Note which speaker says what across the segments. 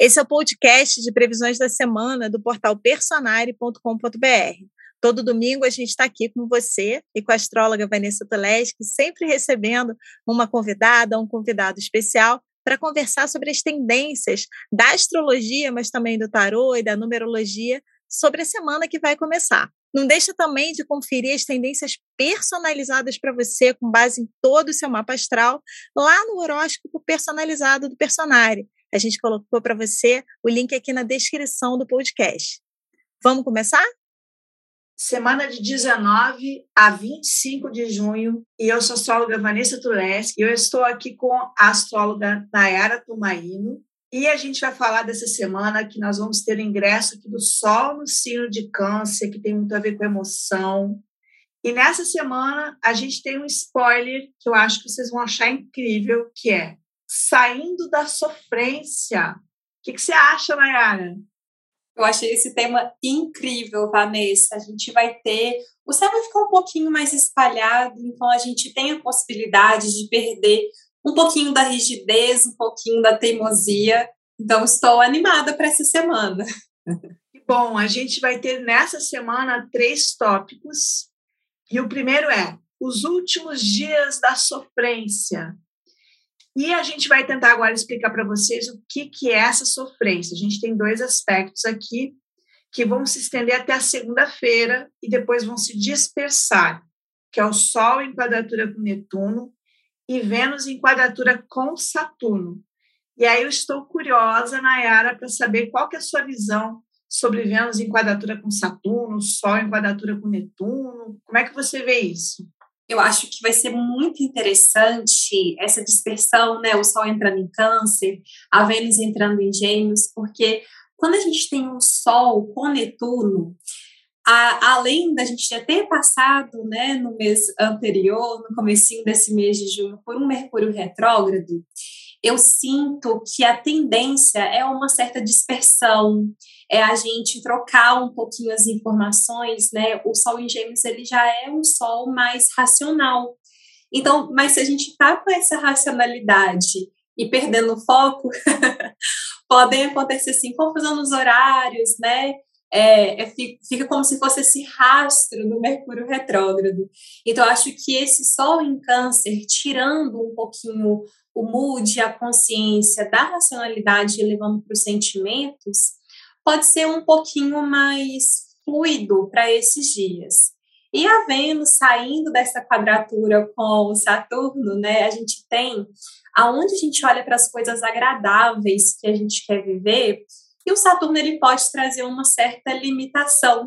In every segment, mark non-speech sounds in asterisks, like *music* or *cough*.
Speaker 1: Esse é o podcast de previsões da semana do portal personare.com.br. Todo domingo a gente está aqui com você e com a astróloga Vanessa Toleski, sempre recebendo uma convidada, um convidado especial para conversar sobre as tendências da astrologia, mas também do tarô e da numerologia sobre a semana que vai começar. Não deixa também de conferir as tendências personalizadas para você, com base em todo o seu mapa astral, lá no horóscopo personalizado do Personare. A gente colocou para você o link aqui na descrição do podcast. Vamos começar?
Speaker 2: Semana de 19 a 25 de junho, e eu sou a astróloga Vanessa Tuleski, e eu estou aqui com a astróloga Nayara Tumaino, e a gente vai falar dessa semana que nós vamos ter o ingresso aqui do Sol no signo de Câncer, que tem muito a ver com emoção. E nessa semana a gente tem um spoiler que eu acho que vocês vão achar incrível, que é saindo da sofrência. O que, que você acha, Nayara?
Speaker 3: Eu achei esse tema incrível, Vanessa. A gente vai ter. O céu vai ficar um pouquinho mais espalhado, então a gente tem a possibilidade de perder um pouquinho da rigidez, um pouquinho da teimosia. Então, estou animada para essa semana.
Speaker 2: Bom, a gente vai ter nessa semana três tópicos. E o primeiro é os últimos dias da sofrência. E a gente vai tentar agora explicar para vocês o que, que é essa sofrência. A gente tem dois aspectos aqui que vão se estender até a segunda-feira e depois vão se dispersar, que é o Sol em quadratura com Netuno e Vênus em quadratura com Saturno. E aí eu estou curiosa, Nayara, para saber qual que é a sua visão sobre Vênus em quadratura com Saturno, Sol em quadratura com Netuno. Como é que você vê isso?
Speaker 3: Eu acho que vai ser muito interessante essa dispersão, né? O Sol entrando em Câncer, a Vênus entrando em Gêmeos, porque quando a gente tem um Sol com Netuno, a, além da gente já ter passado, né, no mês anterior, no comecinho desse mês de junho, por um Mercúrio retrógrado, eu sinto que a tendência é uma certa dispersão, é a gente trocar um pouquinho as informações, né? O Sol em Gêmeos ele já é um Sol mais racional. Então, mas se a gente tá com essa racionalidade e perdendo o foco, *laughs* podem acontecer assim confusão nos horários, né? é, é, fica como se fosse esse rastro do Mercúrio retrógrado. Então, acho que esse Sol em Câncer, tirando um pouquinho o mood, a consciência da racionalidade, levando para os sentimentos, pode ser um pouquinho mais fluido para esses dias. E a Vênus saindo dessa quadratura com o Saturno, né? A gente tem aonde a gente olha para as coisas agradáveis que a gente quer viver, e o Saturno ele pode trazer uma certa limitação.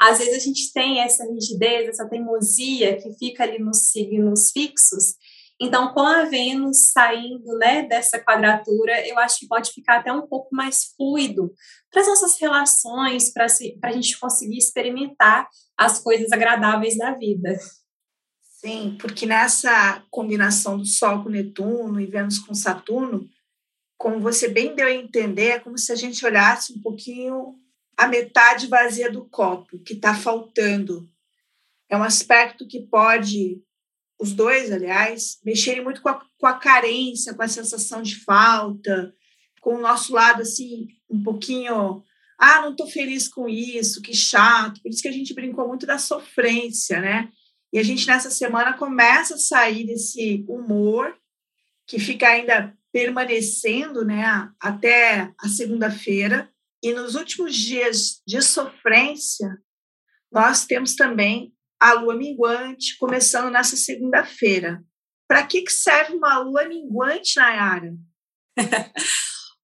Speaker 3: Às vezes a gente tem essa rigidez, essa teimosia que fica ali nos signos fixos. Então, com a Vênus saindo né, dessa quadratura, eu acho que pode ficar até um pouco mais fluido para as nossas relações, para a gente conseguir experimentar as coisas agradáveis da vida.
Speaker 2: Sim, porque nessa combinação do Sol com Netuno e Vênus com Saturno, como você bem deu a entender, é como se a gente olhasse um pouquinho a metade vazia do copo, que está faltando. É um aspecto que pode, os dois, aliás, mexerem muito com a, com a carência, com a sensação de falta, com o nosso lado, assim, um pouquinho. Ah, não estou feliz com isso, que chato. Por isso que a gente brincou muito da sofrência, né? E a gente, nessa semana, começa a sair desse humor que fica ainda permanecendo né, até a segunda-feira. E nos últimos dias de sofrência, nós temos também a lua minguante, começando nessa segunda-feira. Para que, que serve uma lua minguante, Nayara? *laughs*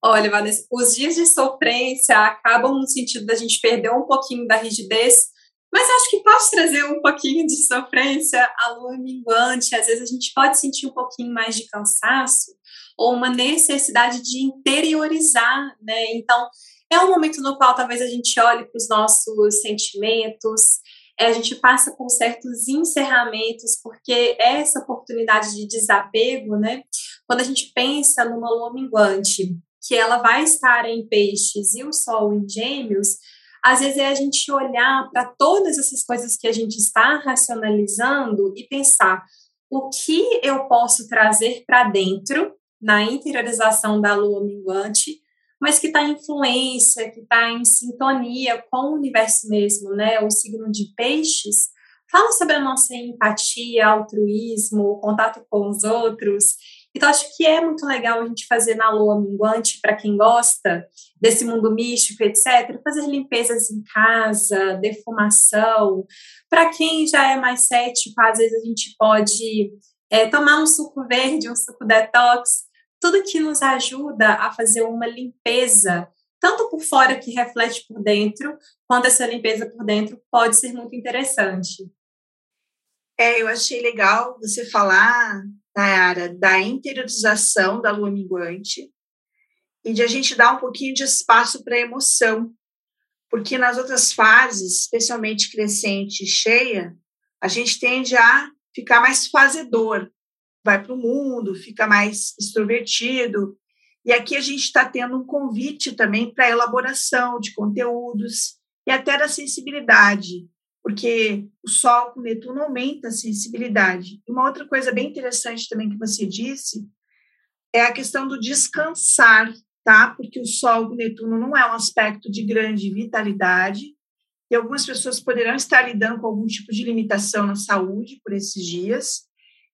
Speaker 3: Olha, Vanessa, os dias de sofrência acabam no sentido da gente perder um pouquinho da rigidez, mas acho que pode trazer um pouquinho de sofrência a lua minguante. Às vezes a gente pode sentir um pouquinho mais de cansaço, ou uma necessidade de interiorizar, né? Então, é um momento no qual talvez a gente olhe para os nossos sentimentos, a gente passa por certos encerramentos, porque é essa oportunidade de desapego, né? Quando a gente pensa numa lua minguante, que ela vai estar em peixes e o sol em gêmeos, às vezes é a gente olhar para todas essas coisas que a gente está racionalizando e pensar o que eu posso trazer para dentro na interiorização da lua minguante mas que está em influência, que está em sintonia com o universo mesmo, né? O signo de peixes fala sobre a nossa empatia, altruísmo, contato com os outros. Então, acho que é muito legal a gente fazer na lua minguante, para quem gosta desse mundo místico, etc., fazer limpezas em casa, defumação. Para quem já é mais cético, às vezes a gente pode é, tomar um suco verde, um suco detox, tudo que nos ajuda a fazer uma limpeza, tanto por fora que reflete por dentro, quanto essa limpeza por dentro pode ser muito interessante.
Speaker 2: É, eu achei legal você falar, Nayara, da interiorização da lua minguante e de a gente dar um pouquinho de espaço para a emoção, porque nas outras fases, especialmente crescente e cheia, a gente tende a ficar mais fazedor, vai para o mundo, fica mais extrovertido. E aqui a gente está tendo um convite também para elaboração de conteúdos e até da sensibilidade porque o Sol com Netuno aumenta a sensibilidade. E uma outra coisa bem interessante também que você disse é a questão do descansar, tá? Porque o Sol com Netuno não é um aspecto de grande vitalidade, e algumas pessoas poderão estar lidando com algum tipo de limitação na saúde por esses dias.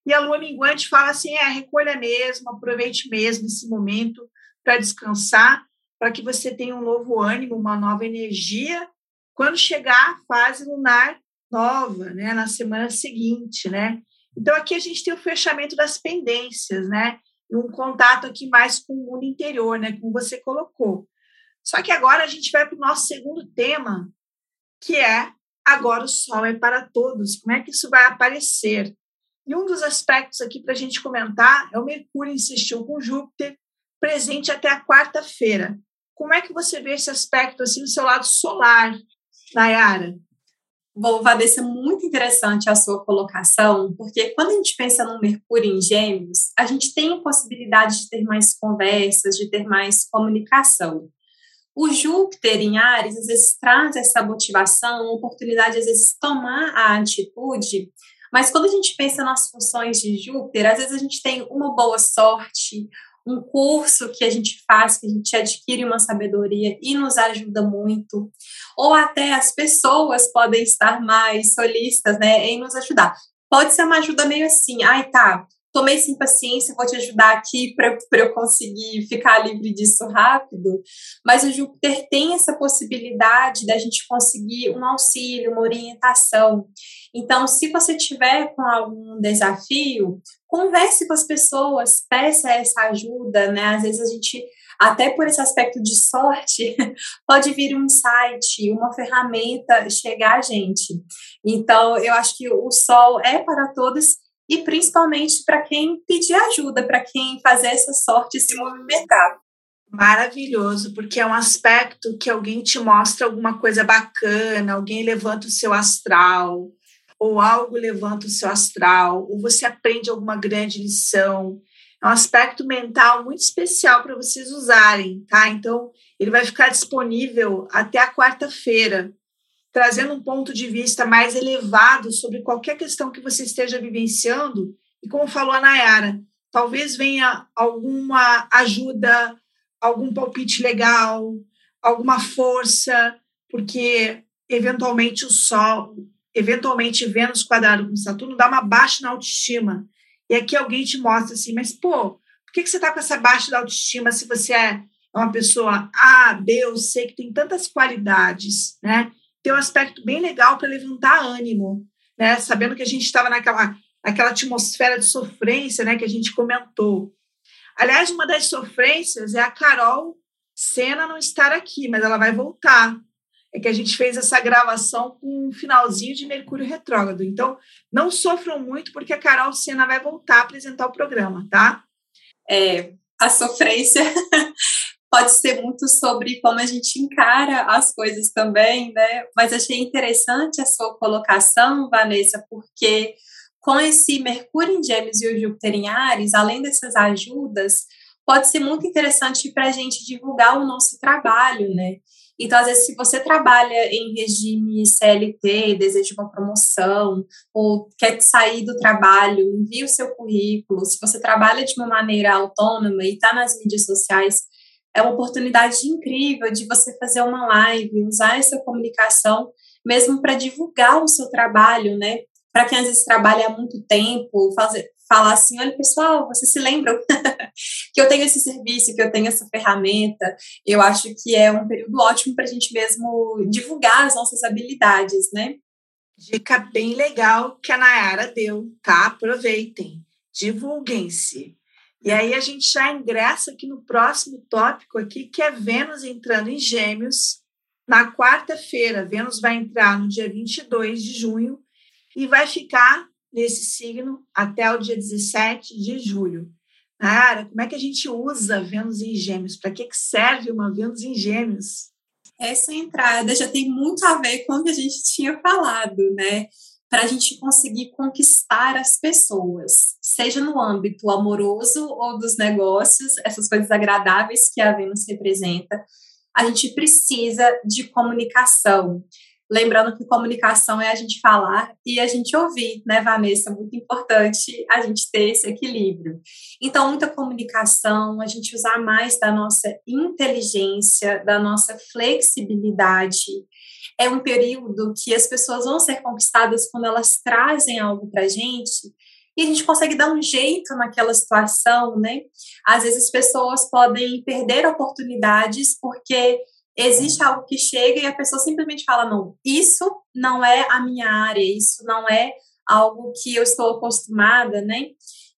Speaker 2: E a lua minguante fala assim: é, recolha mesmo, aproveite mesmo esse momento para descansar, para que você tenha um novo ânimo, uma nova energia quando chegar a fase lunar nova, né, na semana seguinte, né? Então aqui a gente tem o fechamento das pendências, né? E um contato aqui mais com o mundo interior, né, como você colocou. Só que agora a gente vai para o nosso segundo tema, que é agora o sol é para todos. Como é que isso vai aparecer? E um dos aspectos aqui para a gente comentar é o Mercúrio insistiu com Júpiter, presente até a quarta-feira. Como é que você vê esse aspecto assim no seu lado solar, Nayara?
Speaker 3: Bom, Vanessa, muito interessante a sua colocação, porque quando a gente pensa no Mercúrio em Gêmeos, a gente tem a possibilidade de ter mais conversas, de ter mais comunicação. O Júpiter em Ares, às vezes, traz essa motivação, oportunidade, às vezes, tomar a atitude, mas quando a gente pensa nas funções de Júpiter, às vezes a gente tem uma boa sorte, um curso que a gente faz, que a gente adquire uma sabedoria e nos ajuda muito, ou até as pessoas podem estar mais solistas, né, em nos ajudar. Pode ser uma ajuda meio assim, ai tá, tomei sem paciência, vou te ajudar aqui para eu conseguir ficar livre disso rápido. Mas o Júpiter tem essa possibilidade da gente conseguir um auxílio, uma orientação. Então, se você tiver com algum desafio, converse com as pessoas, peça essa ajuda, né? Às vezes a gente, até por esse aspecto de sorte, *laughs* pode vir um site, uma ferramenta chegar a gente. Então, eu acho que o sol é para todos e principalmente para quem pedir ajuda, para quem fazer essa sorte se movimentar.
Speaker 2: Maravilhoso, porque é um aspecto que alguém te mostra alguma coisa bacana, alguém levanta o seu astral, ou algo levanta o seu astral, ou você aprende alguma grande lição. É um aspecto mental muito especial para vocês usarem, tá? Então, ele vai ficar disponível até a quarta-feira trazendo um ponto de vista mais elevado sobre qualquer questão que você esteja vivenciando. E como falou a Nayara, talvez venha alguma ajuda, algum palpite legal, alguma força, porque eventualmente o Sol, eventualmente Vênus quadrado com Saturno dá uma baixa na autoestima. E aqui alguém te mostra assim, mas pô, por que, que você está com essa baixa da autoestima se você é uma pessoa A, B ou C que tem tantas qualidades, né? Tem um aspecto bem legal para levantar ânimo, né? Sabendo que a gente estava naquela, naquela atmosfera de sofrência, né? Que a gente comentou. Aliás, uma das sofrências é a Carol Cena não estar aqui, mas ela vai voltar. É que a gente fez essa gravação com um finalzinho de Mercúrio retrógrado. Então, não sofram muito, porque a Carol Cena vai voltar a apresentar o programa, tá?
Speaker 3: É, a sofrência *laughs* pode ser muito sobre como a gente encara as coisas também, né? Mas achei interessante a sua colocação, Vanessa, porque com esse Mercúrio em Gêmeos e o Júpiter em Ares, além dessas ajudas, pode ser muito interessante para a gente divulgar o nosso trabalho, né? Então, às vezes, se você trabalha em regime CLT, deseja uma promoção, ou quer sair do trabalho, envie o seu currículo. Se você trabalha de uma maneira autônoma e está nas mídias sociais, é uma oportunidade incrível de você fazer uma live, usar essa comunicação mesmo para divulgar o seu trabalho, né? Para quem às vezes trabalha há muito tempo, fazer, falar assim, olha pessoal, vocês se lembram *laughs* que eu tenho esse serviço, que eu tenho essa ferramenta. Eu acho que é um período ótimo para a gente mesmo divulgar as nossas habilidades, né?
Speaker 2: Dica bem legal que a Nayara deu, tá? Aproveitem, divulguem-se. E aí a gente já ingressa aqui no próximo tópico aqui, que é Vênus entrando em Gêmeos. Na quarta-feira, Vênus vai entrar no dia 22 de junho e vai ficar nesse signo até o dia 17 de julho. Nara, como é que a gente usa Vênus em Gêmeos? Para que, que serve uma Vênus em Gêmeos?
Speaker 3: Essa entrada já tem muito a ver com o que a gente tinha falado, né? Para a gente conseguir conquistar as pessoas, seja no âmbito amoroso ou dos negócios, essas coisas agradáveis que a Vênus representa, a gente precisa de comunicação. Lembrando que comunicação é a gente falar e a gente ouvir, né, Vanessa? Muito importante a gente ter esse equilíbrio. Então, muita comunicação, a gente usar mais da nossa inteligência, da nossa flexibilidade. É um período que as pessoas vão ser conquistadas quando elas trazem algo para a gente e a gente consegue dar um jeito naquela situação, né? Às vezes as pessoas podem perder oportunidades porque existe algo que chega e a pessoa simplesmente fala: não, isso não é a minha área, isso não é algo que eu estou acostumada, né?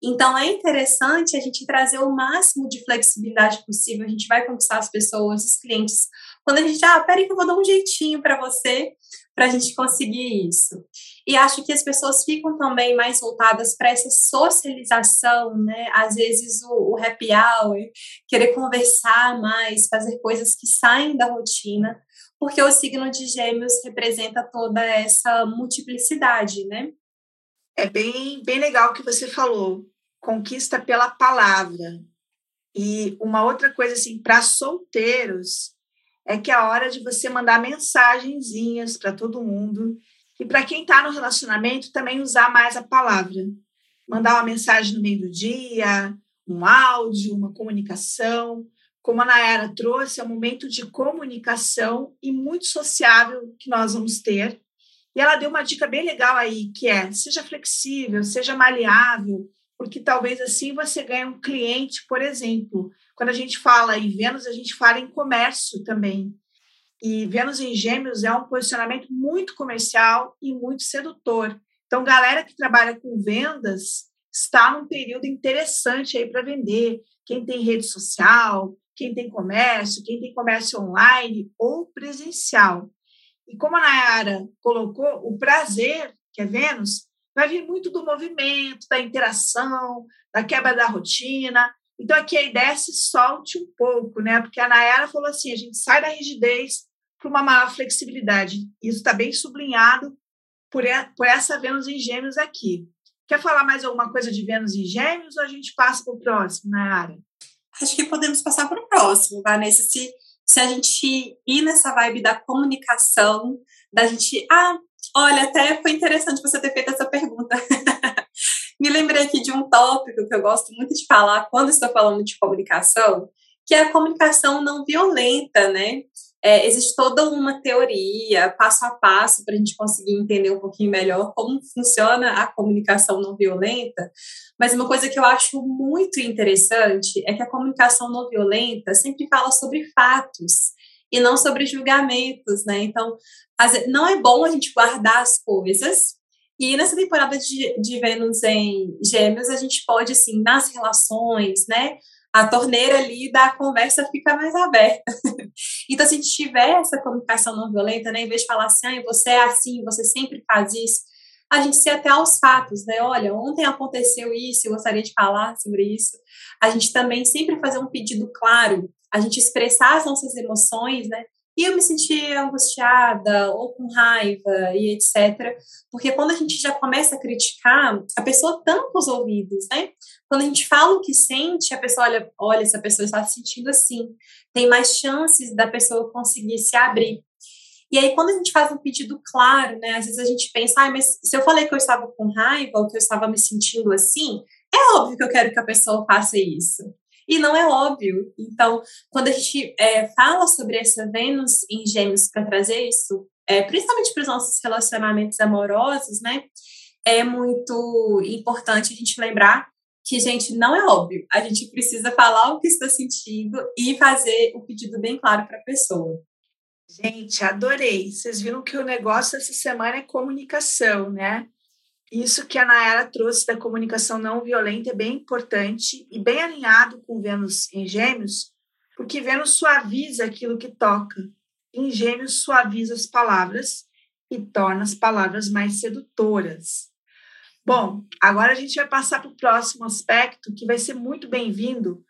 Speaker 3: Então é interessante a gente trazer o máximo de flexibilidade possível. A gente vai conquistar as pessoas, os clientes. Quando a gente, ah, peraí que eu vou dar um jeitinho para você, para a gente conseguir isso. E acho que as pessoas ficam também mais voltadas para essa socialização, né? Às vezes o, o happy hour, querer conversar mais, fazer coisas que saem da rotina, porque o signo de Gêmeos representa toda essa multiplicidade, né?
Speaker 2: É bem, bem legal o que você falou. Conquista pela palavra. E uma outra coisa assim, para solteiros, é que é a hora de você mandar mensagenzinhas para todo mundo e para quem está no relacionamento, também usar mais a palavra. Mandar uma mensagem no meio do dia, um áudio, uma comunicação. Como a Nayara trouxe, é um momento de comunicação e muito sociável que nós vamos ter. E ela deu uma dica bem legal aí, que é seja flexível, seja maleável, porque talvez assim você ganhe um cliente, por exemplo. Quando a gente fala em Vênus, a gente fala em comércio também. E Vênus em Gêmeos é um posicionamento muito comercial e muito sedutor. Então, galera que trabalha com vendas está num período interessante aí para vender. Quem tem rede social, quem tem comércio, quem tem comércio online ou presencial. E como a Nayara colocou, o prazer, que é Vênus, vai vir muito do movimento, da interação, da quebra da rotina. Então, aqui a ideia é se solte um pouco, né? Porque a Nayara falou assim: a gente sai da rigidez para uma maior flexibilidade. Isso está bem sublinhado por, por essa Vênus em Gêmeos aqui. Quer falar mais alguma coisa de Vênus em Gêmeos ou a gente passa para o próximo, Nayara?
Speaker 3: Acho que podemos passar para o próximo, Vanessa. Se, se a gente ir nessa vibe da comunicação, da gente. Ah, olha, até foi interessante você ter feito essa pergunta. *laughs* Me lembrei aqui de um tópico que eu gosto muito de falar quando estou falando de comunicação, que é a comunicação não violenta, né? É, existe toda uma teoria, passo a passo, para a gente conseguir entender um pouquinho melhor como funciona a comunicação não violenta. Mas uma coisa que eu acho muito interessante é que a comunicação não violenta sempre fala sobre fatos e não sobre julgamentos, né? Então, não é bom a gente guardar as coisas. E nessa temporada de, de Vênus em Gêmeos, a gente pode, assim, nas relações, né? A torneira ali da conversa fica mais aberta. *laughs* então, se a gente tiver essa comunicação não violenta, né, em vez de falar assim, ah, você é assim, você sempre faz isso, a gente se até aos fatos, né? Olha, ontem aconteceu isso, eu gostaria de falar sobre isso. A gente também sempre fazer um pedido claro, a gente expressar as nossas emoções, né? E eu me senti angustiada ou com raiva e etc. Porque quando a gente já começa a criticar, a pessoa tampa os ouvidos, né? Quando a gente fala o que sente, a pessoa olha, olha, essa pessoa está se sentindo assim. Tem mais chances da pessoa conseguir se abrir. E aí, quando a gente faz um pedido claro, né? Às vezes a gente pensa, ah, mas se eu falei que eu estava com raiva ou que eu estava me sentindo assim, é óbvio que eu quero que a pessoa faça isso. e não é óbvio. Então, quando a gente é, fala sobre essa Vênus em Gêmeos para trazer isso, é, principalmente para os nossos relacionamentos amorosos, né? É muito importante a gente lembrar que, gente, não é óbvio. A gente precisa falar o que está sentindo e fazer o pedido bem claro para a pessoa.
Speaker 2: Gente, adorei. Vocês viram que o negócio essa semana é comunicação, né? Isso que a Nayara trouxe da comunicação não violenta é bem importante e bem alinhado com Vênus em Gêmeos, porque Vênus suaviza aquilo que toca. Em Gêmeos, suaviza as palavras e torna as palavras mais sedutoras. Bom, agora a gente vai passar para o próximo aspecto, que vai ser muito bem-vindo,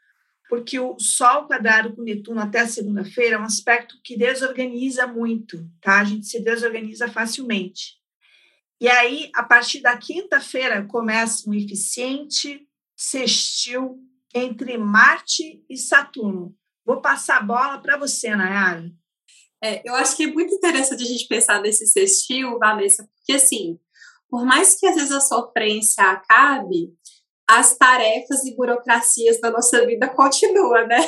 Speaker 2: porque o Sol quadrado com Netuno até segunda-feira é um aspecto que desorganiza muito, tá? A gente se desorganiza facilmente. E aí, a partir da quinta-feira, começa um eficiente sextil entre Marte e Saturno. Vou passar a bola para você, Nayara.
Speaker 3: É, eu acho que é muito interessante a gente pensar nesse sextil, Vanessa, porque assim, por mais que às vezes a sofrência acabe, as tarefas e burocracias da nossa vida continuam, né?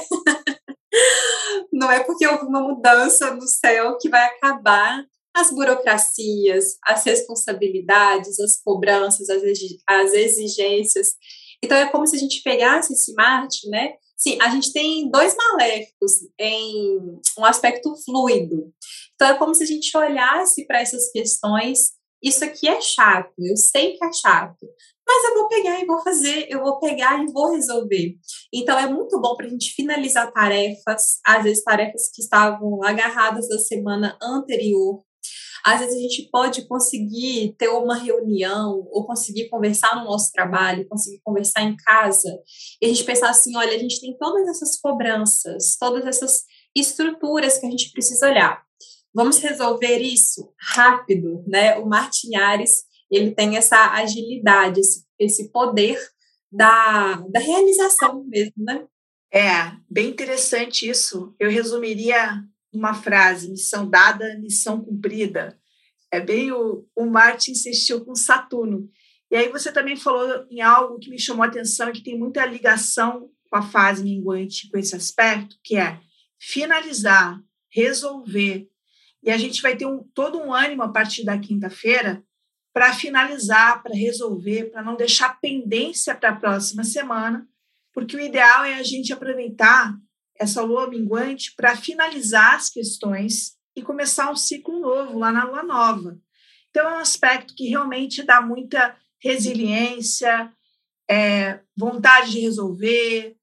Speaker 3: *laughs* Não é porque houve uma mudança no céu que vai acabar as burocracias, as responsabilidades, as cobranças, as exigências. Então é como se a gente pegasse esse Marte, né? Sim, a gente tem dois maléficos em um aspecto fluido. Então é como se a gente olhasse para essas questões isso aqui é chato, eu sei que é chato, mas eu vou pegar e vou fazer, eu vou pegar e vou resolver. Então é muito bom para a gente finalizar tarefas, às vezes tarefas que estavam agarradas da semana anterior. Às vezes a gente pode conseguir ter uma reunião ou conseguir conversar no nosso trabalho, conseguir conversar em casa e a gente pensar assim, olha, a gente tem todas essas cobranças, todas essas estruturas que a gente precisa olhar. Vamos resolver isso rápido, né? O Martinhares, ele tem essa agilidade, esse, esse poder da, da realização mesmo, né?
Speaker 2: É, bem interessante isso. Eu resumiria uma frase: missão dada, missão cumprida. É bem o, o Marte insistiu com Saturno. E aí você também falou em algo que me chamou a atenção que tem muita ligação com a fase minguante, com esse aspecto, que é finalizar, resolver, e a gente vai ter um, todo um ânimo a partir da quinta-feira para finalizar, para resolver, para não deixar pendência para a próxima semana, porque o ideal é a gente aproveitar essa lua minguante para finalizar as questões e começar um ciclo novo lá na lua nova. Então, é um aspecto que realmente dá muita resiliência, é, vontade de resolver,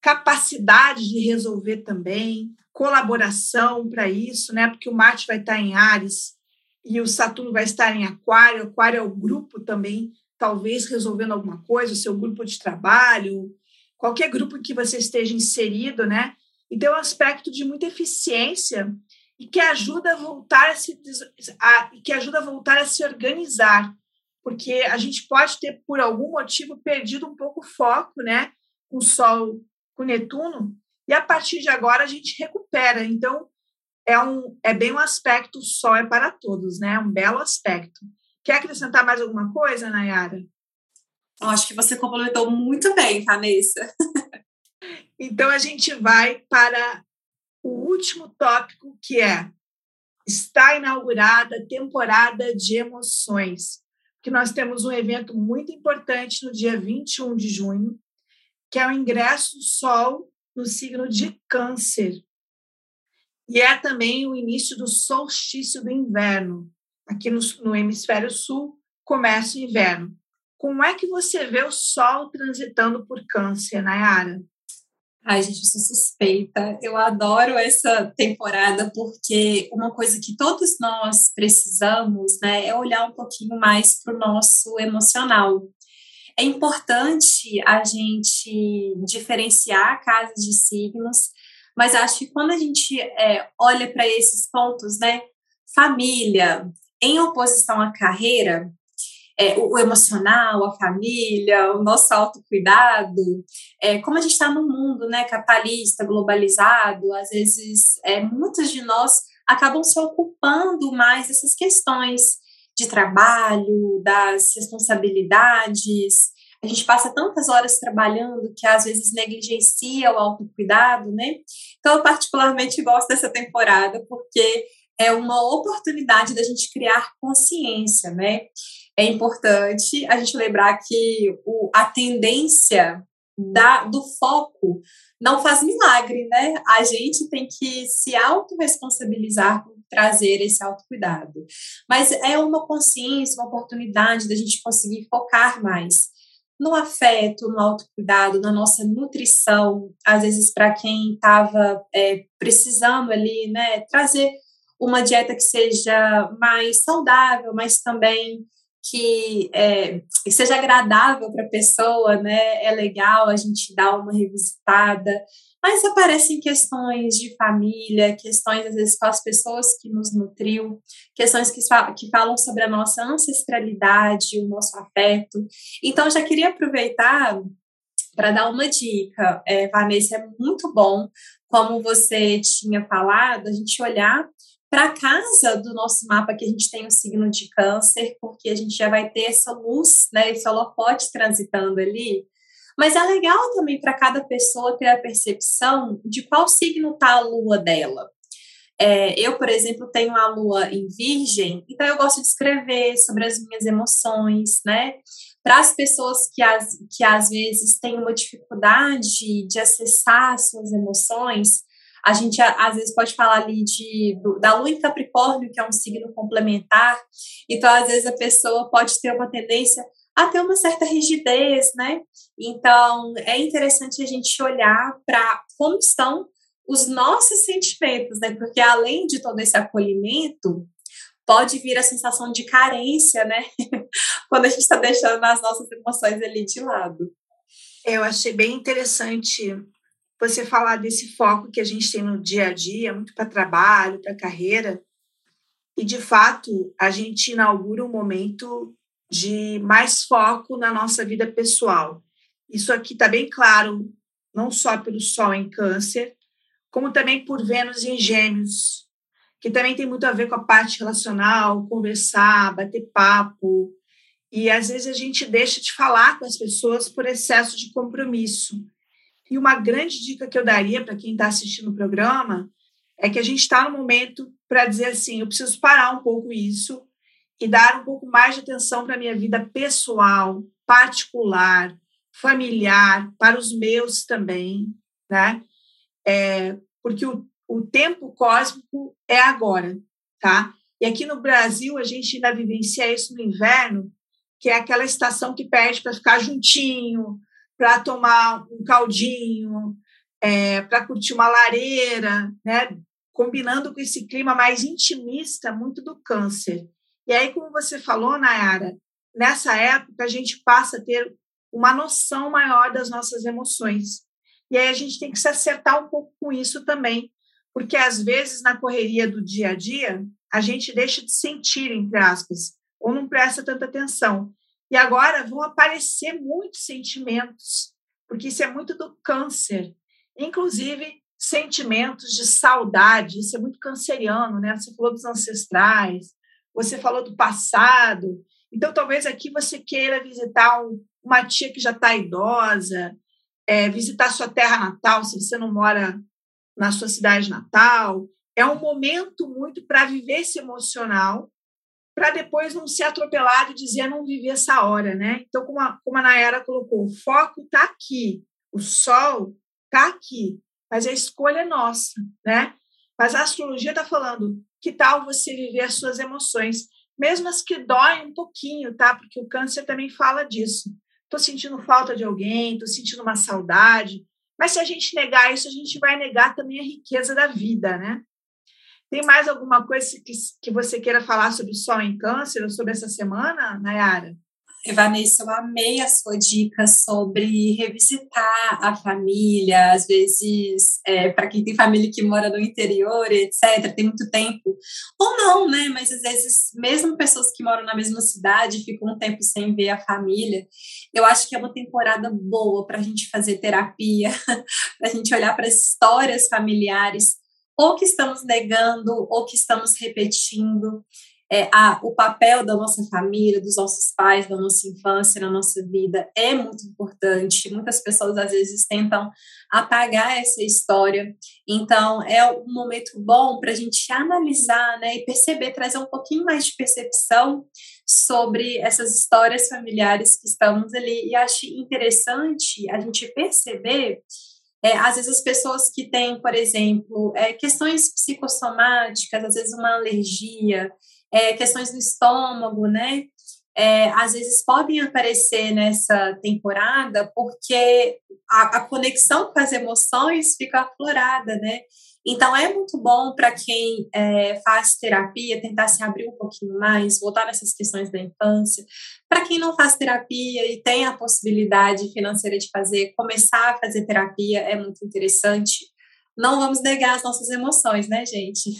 Speaker 2: capacidade de resolver também colaboração para isso, né? Porque o Marte vai estar em Ares e o Saturno vai estar em Aquário. Aquário é o grupo também, talvez resolvendo alguma coisa, o seu grupo de trabalho, qualquer grupo que você esteja inserido, né? Então, é um aspecto de muita eficiência e que ajuda a voltar a se a, que ajuda a voltar a se organizar, porque a gente pode ter por algum motivo perdido um pouco o foco, né? Com o Sol, com Netuno, e a partir de agora a gente recupera. Então, é, um, é bem um aspecto só é para todos, né? Um belo aspecto. Quer acrescentar mais alguma coisa, Nayara?
Speaker 3: Eu acho que você complementou muito bem, Vanessa. *laughs*
Speaker 2: então, a gente vai para o último tópico, que é está inaugurada a temporada de emoções, que nós temos um evento muito importante no dia 21 de junho, que é o ingresso Sol no signo de Câncer. E é também o início do solstício do inverno. Aqui no, no hemisfério sul, começa o inverno. Como é que você vê o Sol transitando por Câncer, Nayara?
Speaker 3: Ai, gente, eu sou suspeita. Eu adoro essa temporada porque uma coisa que todos nós precisamos, né, é olhar um pouquinho mais para o nosso emocional. É importante a gente diferenciar casas de signos, mas acho que quando a gente é, olha para esses pontos, né, família em oposição à carreira, é, o, emocional, a família, o nosso autocuidado, é, como a gente está num mundo né, capitalista, globalizado, às vezes é, muitos de nós acabam se ocupando mais dessas questões de trabalho, das responsabilidades, a gente passa tantas horas trabalhando que às vezes negligencia o autocuidado, né? Então, eu particularmente gosto dessa temporada porque é uma oportunidade da gente criar consciência, né? É importante a gente lembrar que o, a tendência da, do foco não faz milagre, né? A gente tem que se autorresponsabilizar por trazer esse autocuidado. Mas é uma consciência, uma oportunidade da gente conseguir focar mais no afeto, no autocuidado, na nossa nutrição, às vezes para quem estava é, precisando ali, né, trazer uma dieta que seja mais saudável, mas também que, é, seja agradável para a pessoa, né? É legal a gente dar uma revisitada. Mas aparecem questões de família, questões, às vezes, com as pessoas que nos nutriu, questões que, que falam sobre a nossa ancestralidade, o nosso afeto. Então, já queria aproveitar para dar uma dica. É, Vanessa, é muito bom, como você tinha falado, a gente olhar para casa do nosso mapa que a gente tem o signo de câncer, porque a gente já vai ter essa luz, né, esse holofote transitando ali. Mas é legal também para cada pessoa ter a percepção de qual signo está a lua dela. É, eu, por exemplo, tenho a lua em virgem, então eu gosto de escrever sobre as minhas emoções, né? Para as pessoas que, as, que às vezes têm uma dificuldade de acessar suas emoções, a gente às vezes pode falar ali de, do, da lua em Capricórnio, que é um signo complementar, então às vezes a pessoa pode ter uma tendência a ter uma certa rigidez, né? Então é interessante a gente olhar para como estão os nossos sentimentos, né? Porque além de todo esse acolhimento, pode vir a sensação de carência, né? *laughs* Quando a gente está deixando as nossas emoções ali de lado.
Speaker 2: Eu achei bem interessante você falar desse foco que a gente tem no dia a dia, muito para trabalho, para carreira. E, de fato, a gente inaugura um momento de mais foco na nossa vida pessoal. Isso aqui está bem claro, não só pelo Sol em Câncer, como também por Vênus em Gêmeos, que também tem muito a ver com a parte relacional, conversar, bater papo. E às vezes a gente deixa de falar com as pessoas por excesso de compromisso. E uma grande dica que eu daria para quem está assistindo o programa é que a gente está no momento para dizer assim: eu preciso parar um pouco isso e dar um pouco mais de atenção para a minha vida pessoal, particular, familiar, para os meus também, né? É, porque o, o tempo cósmico é agora, tá? E aqui no Brasil a gente ainda vivencia isso no inverno, que é aquela estação que pede para ficar juntinho, para tomar um caldinho, é, para curtir uma lareira, né? combinando com esse clima mais intimista, muito do câncer. E aí, como você falou, Nayara, nessa época a gente passa a ter uma noção maior das nossas emoções. E aí a gente tem que se acertar um pouco com isso também, porque às vezes na correria do dia a dia a gente deixa de sentir, entre aspas, ou não presta tanta atenção. E agora vão aparecer muitos sentimentos, porque isso é muito do câncer, inclusive sentimentos de saudade, isso é muito canceriano, né? Você falou dos ancestrais, você falou do passado. Então, talvez aqui você queira visitar um, uma tia que já está idosa, é, visitar sua terra natal, se você não mora na sua cidade natal. É um momento muito para viver esse emocional para depois não ser atropelado e dizer não viver essa hora, né? Então, como a, como a Nayara colocou, o foco está aqui, o sol está aqui, mas a escolha é nossa, né? Mas a astrologia está falando, que tal você viver as suas emoções, mesmo as que doem um pouquinho, tá? Porque o câncer também fala disso. Estou sentindo falta de alguém, estou sentindo uma saudade, mas se a gente negar isso, a gente vai negar também a riqueza da vida, né? Tem mais alguma coisa que, que você queira falar sobre o Sol em Câncer ou sobre essa semana, Nayara?
Speaker 3: Vanessa, eu amei a sua dica sobre revisitar a família, às vezes, é, para quem tem família que mora no interior, etc., tem muito tempo, ou não, né? Mas às vezes, mesmo pessoas que moram na mesma cidade ficam um tempo sem ver a família. Eu acho que é uma temporada boa para a gente fazer terapia, *laughs* para a gente olhar para as histórias familiares ou que estamos negando, ou que estamos repetindo. é, a, o papel da nossa família, dos nossos pais, da nossa infância, na nossa vida é muito importante. Muitas pessoas às vezes tentam apagar essa história. Então, é um momento bom para a gente analisar né, e perceber, trazer um pouquinho mais de percepção sobre essas histórias familiares que estamos ali. E acho interessante a gente perceber é, às vezes as pessoas que têm, por exemplo, é, questões psicossomáticas, às vezes uma alergia, é, questões do estômago, né? É, às vezes podem aparecer nessa temporada porque a, a conexão com as emoções fica aflorada, né? Então, é muito bom para quem é, faz terapia tentar se abrir um pouquinho mais, voltar nessas questões da infância. Para quem não faz terapia e tem a possibilidade financeira de fazer, começar a fazer terapia é muito interessante. Não vamos negar as nossas emoções, né, gente?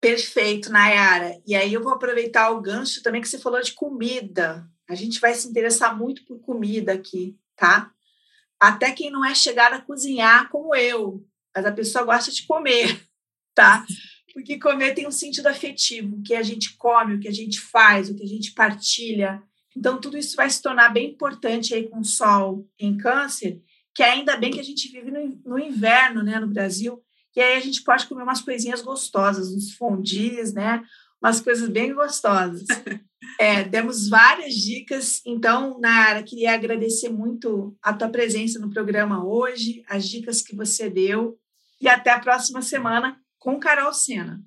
Speaker 2: Perfeito, Nayara. E aí eu vou aproveitar o gancho também que você falou de comida. A gente vai se interessar muito por comida aqui, tá? Até quem não é chegada a cozinhar como eu, mas a pessoa gosta de comer, *laughs* tá? Porque comer tem um sentido afetivo, o que a gente come, o que a gente faz, o que a gente partilha. Então, tudo isso vai se tornar bem importante aí com o sol em câncer, que ainda bem que a gente vive no, no inverno, né, no Brasil, que aí a gente pode comer umas coisinhas gostosas, uns fondis, né, umas coisas bem gostosas. *laughs* É, demos várias dicas, então, Nara, queria agradecer muito a tua presença no programa hoje, as dicas que você deu, e até a próxima semana com Carol Sena.